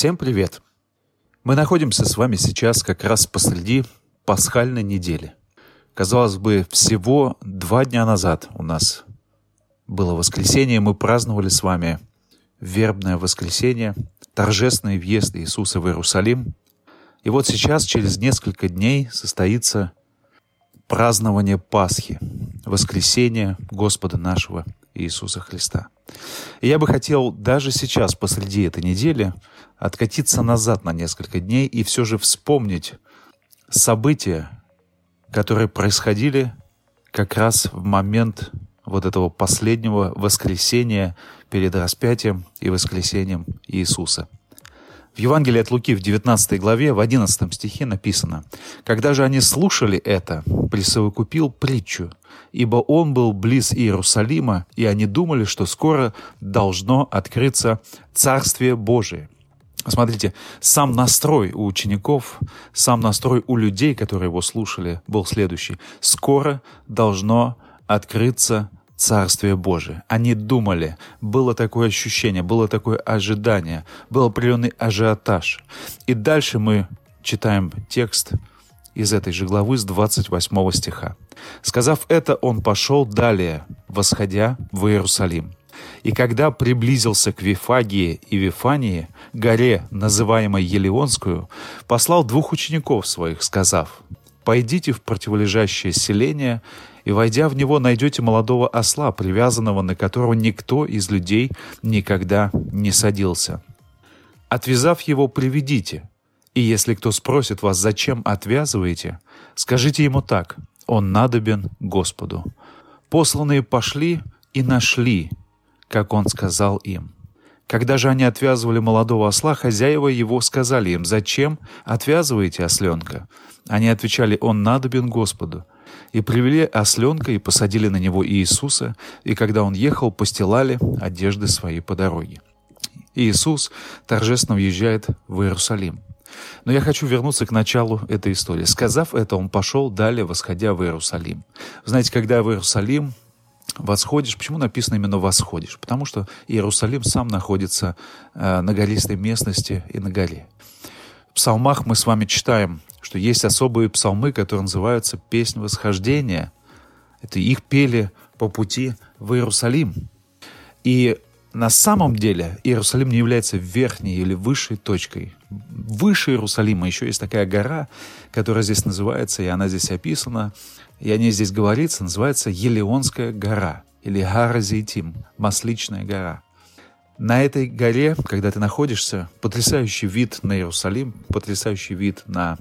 Всем привет! Мы находимся с вами сейчас как раз посреди пасхальной недели. Казалось бы, всего два дня назад у нас было воскресенье, мы праздновали с вами вербное воскресенье, торжественный въезд Иисуса в Иерусалим. И вот сейчас, через несколько дней, состоится празднование Пасхи, воскресения Господа нашего Иисуса Христа. И я бы хотел даже сейчас, посреди этой недели, откатиться назад на несколько дней и все же вспомнить события, которые происходили как раз в момент вот этого последнего воскресения перед распятием и воскресением Иисуса. В Евангелии от Луки в 19 главе, в 11 стихе написано, «Когда же они слушали это, присовокупил притчу, ибо он был близ Иерусалима, и они думали, что скоро должно открыться Царствие Божие». Смотрите, сам настрой у учеников, сам настрой у людей, которые его слушали, был следующий. «Скоро должно открыться Царствие Божие. Они думали, было такое ощущение, было такое ожидание, был определенный ажиотаж. И дальше мы читаем текст из этой же главы с 28 стиха. «Сказав это, он пошел далее, восходя в Иерусалим. И когда приблизился к Вифагии и Вифании, горе, называемой Елеонскую, послал двух учеников своих, сказав, «Пойдите в противолежащее селение, и, войдя в него, найдете молодого осла, привязанного, на которого никто из людей никогда не садился. Отвязав его, приведите, и если кто спросит вас, зачем отвязываете, скажите ему так, он надобен Господу. Посланные пошли и нашли, как он сказал им. Когда же они отвязывали молодого осла, хозяева его сказали им, «Зачем отвязываете осленка?» Они отвечали, «Он надобен Господу». И привели осленка и посадили на него Иисуса, и когда он ехал, постилали одежды свои по дороге. Иисус торжественно въезжает в Иерусалим. Но я хочу вернуться к началу этой истории. Сказав это, он пошел далее, восходя в Иерусалим. знаете, когда в Иерусалим восходишь, почему написано именно восходишь? Потому что Иерусалим сам находится э, на гористой местности и на горе. В псалмах мы с вами читаем, что есть особые псалмы, которые называются «Песнь восхождения». Это их пели по пути в Иерусалим. И на самом деле Иерусалим не является верхней или высшей точкой. Выше Иерусалима еще есть такая гора, которая здесь называется, и она здесь описана, и о ней здесь говорится, называется Елеонская гора или Гара-Зейтим, Масличная гора. На этой горе, когда ты находишься, потрясающий вид на Иерусалим, потрясающий вид на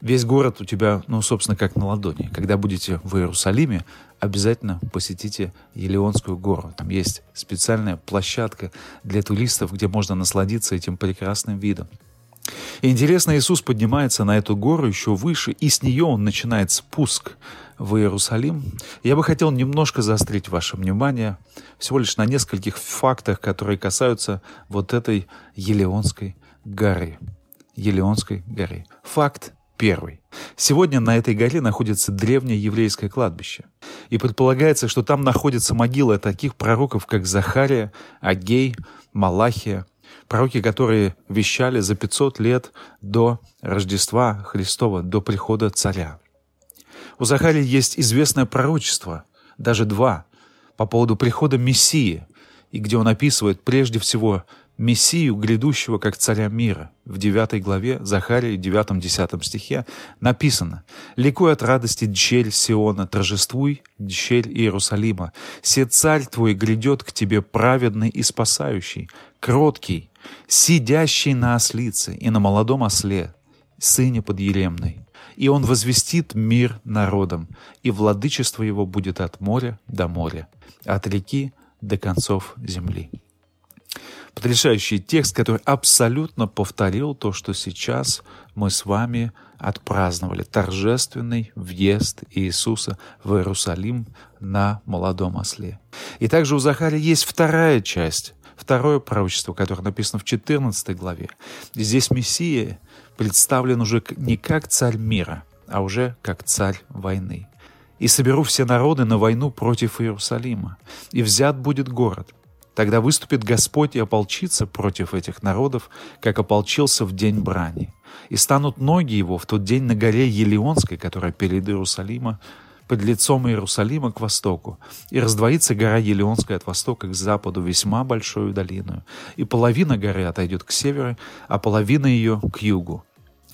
весь город у тебя, ну, собственно, как на ладони. Когда будете в Иерусалиме, обязательно посетите Елеонскую гору. Там есть специальная площадка для туристов, где можно насладиться этим прекрасным видом. И интересно, Иисус поднимается на эту гору еще выше, и с нее он начинает спуск в Иерусалим. Я бы хотел немножко заострить ваше внимание всего лишь на нескольких фактах, которые касаются вот этой Елеонской горы. Елеонской горы. Факт первый. Сегодня на этой горе находится древнее еврейское кладбище. И предполагается, что там находится могила таких пророков, как Захария, Агей, Малахия, пророки, которые вещали за 500 лет до Рождества Христова, до прихода царя. У Захарии есть известное пророчество, даже два, по поводу прихода Мессии, и где он описывает прежде всего Мессию, грядущего как царя мира. В 9 главе Захарии, 9-10 стихе написано «Ликуй от радости, дщель Сиона, торжествуй, дщель Иерусалима. Се царь твой грядет к тебе праведный и спасающий, кроткий, сидящий на ослице и на молодом осле, сыне подъеремной. И он возвестит мир народам, и владычество его будет от моря до моря, от реки до концов земли» потрясающий текст, который абсолютно повторил то, что сейчас мы с вами отпраздновали. Торжественный въезд Иисуса в Иерусалим на молодом осле. И также у Захария есть вторая часть, второе пророчество, которое написано в 14 главе. Здесь Мессия представлен уже не как царь мира, а уже как царь войны. «И соберу все народы на войну против Иерусалима, и взят будет город, Тогда выступит Господь и ополчится против этих народов, как ополчился в день брани. И станут ноги его в тот день на горе Елеонской, которая перед Иерусалима, под лицом Иерусалима к востоку, и раздвоится гора Елеонская от востока к западу весьма большую долину, и половина горы отойдет к северу, а половина ее к югу.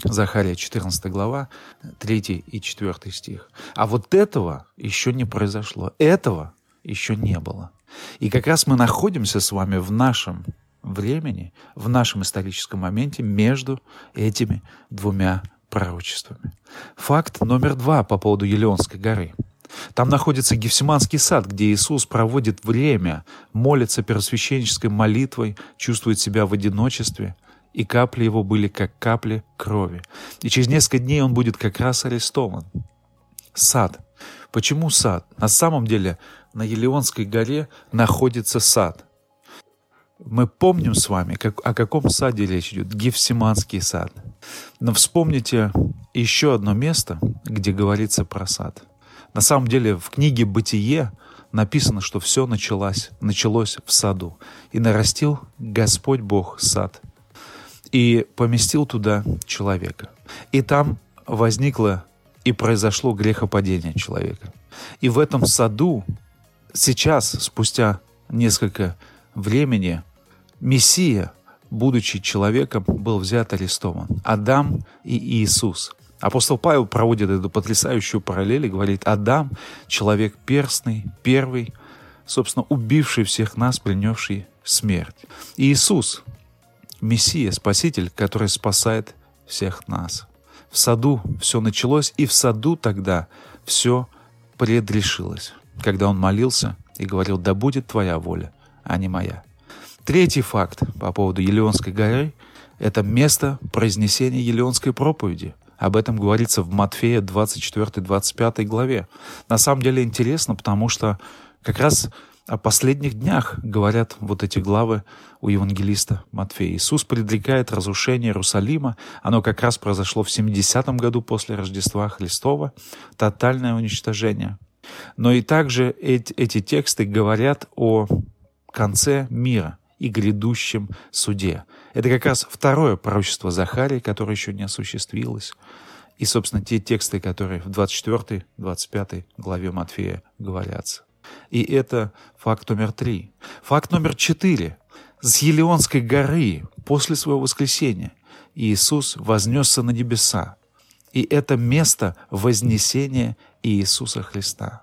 Захария 14 глава, 3 и 4 стих. А вот этого еще не произошло. Этого еще не было. И как раз мы находимся с вами в нашем времени, в нашем историческом моменте между этими двумя пророчествами. Факт номер два по поводу Елеонской горы. Там находится Гефсиманский сад, где Иисус проводит время, молится первосвященнической молитвой, чувствует себя в одиночестве, и капли его были как капли крови. И через несколько дней он будет как раз арестован. Сад. Почему сад? На самом деле на Елеонской горе находится сад. Мы помним с вами, как, о каком саде речь идет. Гефсиманский сад. Но вспомните еще одно место, где говорится про сад. На самом деле в книге «Бытие» написано, что все началось, началось в саду. «И нарастил Господь Бог сад, и поместил туда человека. И там возникло и произошло грехопадение человека. И в этом саду сейчас, спустя несколько времени, Мессия, будучи человеком, был взят арестован. Адам и Иисус. Апостол Павел проводит эту потрясающую параллель и говорит, Адам — человек перстный, первый, собственно, убивший всех нас, принесший смерть. Иисус — Мессия, Спаситель, который спасает всех нас. В саду все началось, и в саду тогда все предрешилось когда он молился и говорил, да будет твоя воля, а не моя. Третий факт по поводу Елеонской горы – это место произнесения Елеонской проповеди. Об этом говорится в Матфея 24-25 главе. На самом деле интересно, потому что как раз о последних днях говорят вот эти главы у евангелиста Матфея. Иисус предрекает разрушение Иерусалима. Оно как раз произошло в 70-м году после Рождества Христова. Тотальное уничтожение. Но и также эти, эти тексты говорят о конце мира и грядущем суде. Это как раз второе пророчество Захарии, которое еще не осуществилось. И, собственно, те тексты, которые в 24-25 главе Матфея говорятся. И это факт номер три. Факт номер четыре. С Елеонской горы после своего воскресения Иисус вознесся на небеса. И это место вознесения Иисуса Христа.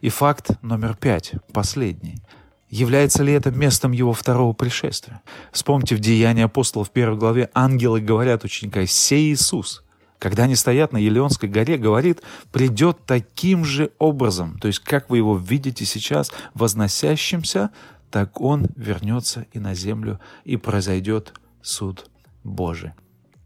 И факт номер пять, последний. Является ли это местом его второго пришествия? Вспомните в Деянии апостолов в первой главе ангелы говорят ученикам «Сей Иисус». Когда они стоят на Елеонской горе, говорит, придет таким же образом, то есть как вы его видите сейчас, возносящимся, так он вернется и на землю, и произойдет суд Божий.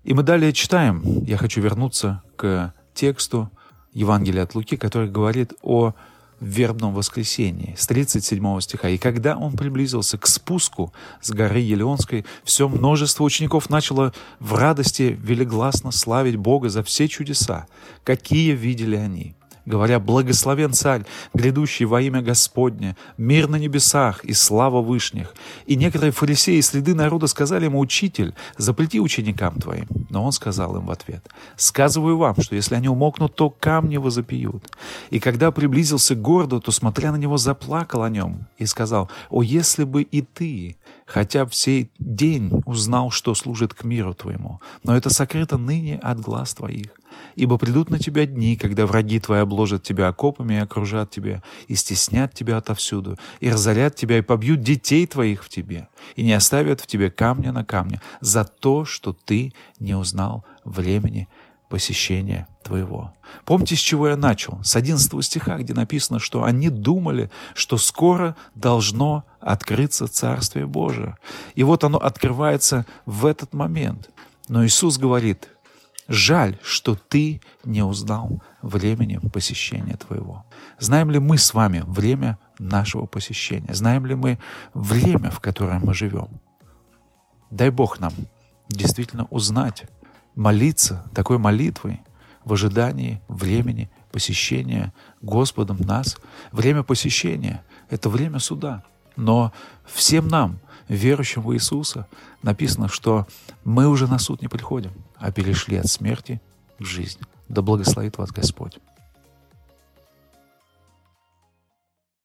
И мы далее читаем, я хочу вернуться к тексту Евангелия от Луки, который говорит о вербном воскресении с 37 стиха. «И когда он приблизился к спуску с горы Елеонской, все множество учеников начало в радости велигласно славить Бога за все чудеса, какие видели они говоря, «Благословен царь, грядущий во имя Господне, мир на небесах и слава вышних». И некоторые фарисеи следы народа сказали ему, «Учитель, запрети ученикам твоим». Но он сказал им в ответ, «Сказываю вам, что если они умокнут, то камни возопьют». И когда приблизился к городу, то, смотря на него, заплакал о нем и сказал, «О, если бы и ты, хотя в сей день узнал, что служит к миру твоему, но это сокрыто ныне от глаз твоих. Ибо придут на тебя дни, когда враги твои обложат тебя окопами и окружат тебя, и стеснят тебя отовсюду, и разорят тебя, и побьют детей твоих в тебе, и не оставят в тебе камня на камне за то, что ты не узнал времени посещения твоего. Помните, с чего я начал? С 11 стиха, где написано, что они думали, что скоро должно открыться Царствие Божие. И вот оно открывается в этот момент. Но Иисус говорит, жаль, что ты не узнал времени посещения твоего. Знаем ли мы с вами время нашего посещения? Знаем ли мы время, в котором мы живем? Дай Бог нам действительно узнать молиться такой молитвой в ожидании времени посещения Господом нас. Время посещения — это время суда. Но всем нам, верующим в Иисуса, написано, что мы уже на суд не приходим, а перешли от смерти к жизни. Да благословит вас Господь.